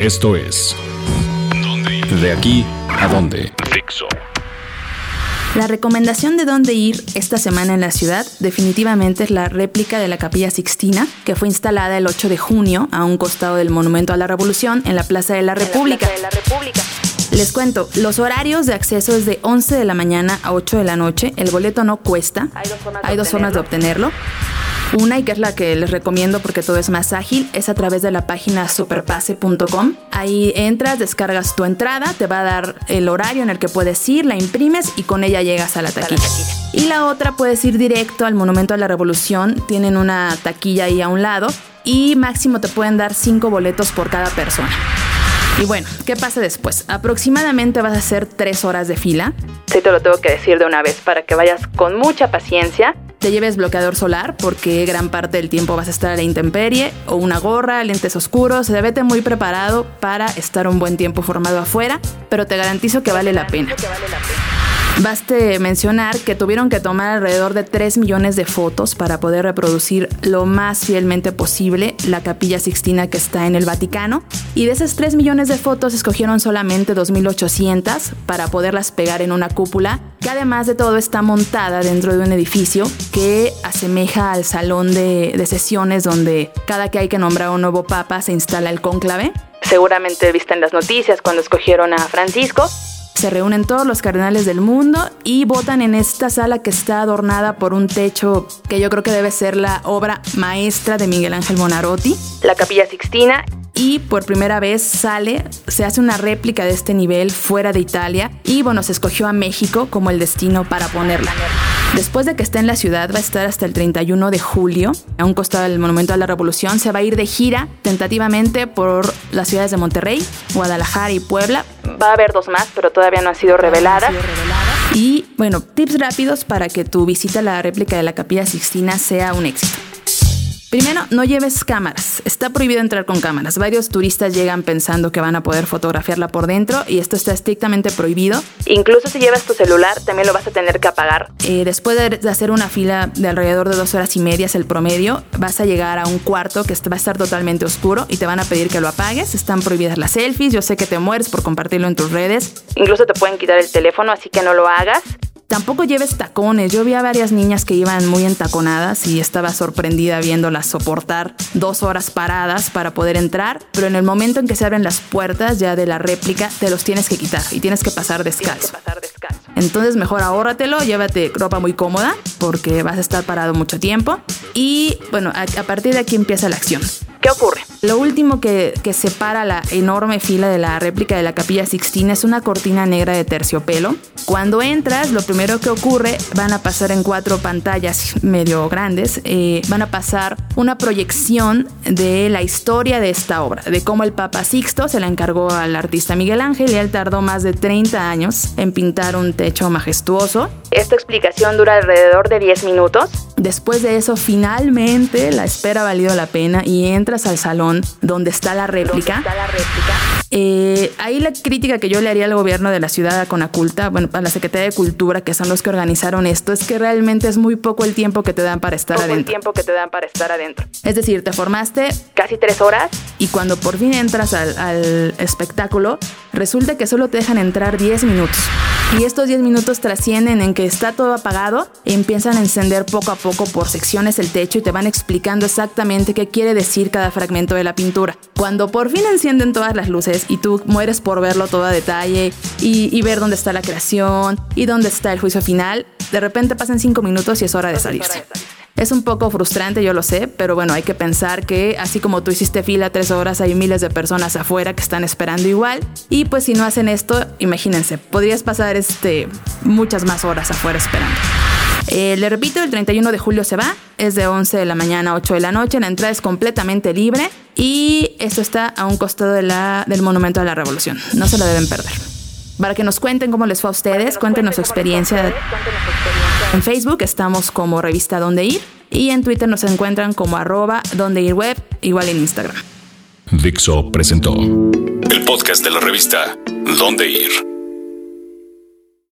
Esto es De aquí a dónde. Fixo. La recomendación de dónde ir esta semana en la ciudad definitivamente es la réplica de la Capilla Sixtina, que fue instalada el 8 de junio a un costado del Monumento a la Revolución en la Plaza de la República. Les cuento, los horarios de acceso es de 11 de la mañana a 8 de la noche. El boleto no cuesta. Hay dos formas de obtenerlo. Una, y que es la que les recomiendo porque todo es más ágil, es a través de la página superpase.com. Ahí entras, descargas tu entrada, te va a dar el horario en el que puedes ir, la imprimes y con ella llegas a la taquilla. Y la otra, puedes ir directo al Monumento a la Revolución. Tienen una taquilla ahí a un lado y máximo te pueden dar 5 boletos por cada persona. Y bueno, ¿qué pasa después? Aproximadamente vas a hacer 3 horas de fila. Sí, te lo tengo que decir de una vez para que vayas con mucha paciencia te lleves bloqueador solar porque gran parte del tiempo vas a estar a la intemperie o una gorra, lentes oscuros, vete muy preparado para estar un buen tiempo formado afuera, pero te garantizo que vale la pena. Baste mencionar que tuvieron que tomar alrededor de 3 millones de fotos para poder reproducir lo más fielmente posible la capilla sixtina que está en el Vaticano. Y de esas 3 millones de fotos escogieron solamente 2.800 para poderlas pegar en una cúpula que además de todo está montada dentro de un edificio que asemeja al salón de, sesiones donde cada que hay que nombrar un nuevo papa se instala el cónclave. Seguramente viste en las noticias cuando escogieron a Francisco se reúnen todos los cardenales del mundo y votan en esta sala que está adornada por un techo que yo creo que debe ser la obra maestra de Miguel Ángel Bonarotti, la Capilla Sixtina. Y por primera vez sale, se hace una réplica de este nivel fuera de Italia y bueno, se escogió a México como el destino para ponerla. Después de que esté en la ciudad, va a estar hasta el 31 de julio, a un costado del Monumento a la Revolución. Se va a ir de gira tentativamente por las ciudades de Monterrey, Guadalajara y Puebla. Va a haber dos más, pero todavía no han sido reveladas. Y bueno, tips rápidos para que tu visita a la réplica de la Capilla Sixtina sea un éxito. Primero, no lleves cámaras. Está prohibido entrar con cámaras. Varios turistas llegan pensando que van a poder fotografiarla por dentro y esto está estrictamente prohibido. Incluso si llevas tu celular, también lo vas a tener que apagar. Eh, después de hacer una fila de alrededor de dos horas y media, es el promedio, vas a llegar a un cuarto que va a estar totalmente oscuro y te van a pedir que lo apagues. Están prohibidas las selfies. Yo sé que te mueres por compartirlo en tus redes. Incluso te pueden quitar el teléfono, así que no lo hagas. Tampoco lleves tacones. Yo vi a varias niñas que iban muy entaconadas y estaba sorprendida viéndolas soportar dos horas paradas para poder entrar, pero en el momento en que se abren las puertas ya de la réplica, te los tienes que quitar y tienes que pasar descalzo. Entonces mejor ahórratelo, llévate ropa muy cómoda porque vas a estar parado mucho tiempo. Y bueno, a, a partir de aquí empieza la acción. ¿Qué ocurre? Lo último que, separa la enorme fila de la réplica de la Capilla Sixtina es una cortina negra de terciopelo. Cuando entras, lo primero que ocurre, van a pasar en cuatro pantallas medio grandes, eh, van a pasar una proyección de la historia de esta obra, de cómo el Papa Sixto se la encargó al artista Miguel Ángel y él tardó más de 30 años en pintar un techo majestuoso. Esta explicación dura alrededor de 10 minutos. Después de eso, finalmente la espera ha valido la pena y entra al salón donde está la réplica, eh, ahí la crítica que yo le haría al gobierno de la ciudad con Aculta, bueno, a la Secretaría de Cultura, que son los que organizaron esto, es que realmente es muy poco el tiempo que te dan para estar adentro. El tiempo que te dan para estar adentro. Es decir, te formaste casi tres horas y cuando por fin entras al, al espectáculo, resulta que solo te dejan entrar 10 minutos. Y estos 10 minutos trascienden en que está todo apagado y empiezan a encender poco a poco por secciones el techo y te van explicando exactamente qué quiere decir cada fragmento de la pintura. Cuando por fin encienden todas las luces y tú mueres por verlo todo a detalle y, ver dónde está la creación y dónde está el juicio final, de repente pasan 5 minutos y es hora de salirse. Es un poco frustrante, yo lo sé, pero bueno, hay que pensar que así como tú hiciste fila tres horas, hay miles de personas afuera que están esperando igual. Y pues si no hacen esto, imagínense, podrías pasar este, muchas más horas afuera esperando. Eh, le repito, el 31 de julio se va, es de 11 de la mañana a 8 de la noche, la entrada es completamente libre y esto está a un costado del Monumento a la Revolución. No se lo deben perder. Para que nos cuenten cómo les fue a ustedes, cuéntenos su experiencia. En Facebook estamos como revista Donde Ir y en Twitter nos encuentran como arroba Donde Ir Web, igual en Instagram. Dixo presentó el podcast de la revista Donde Ir.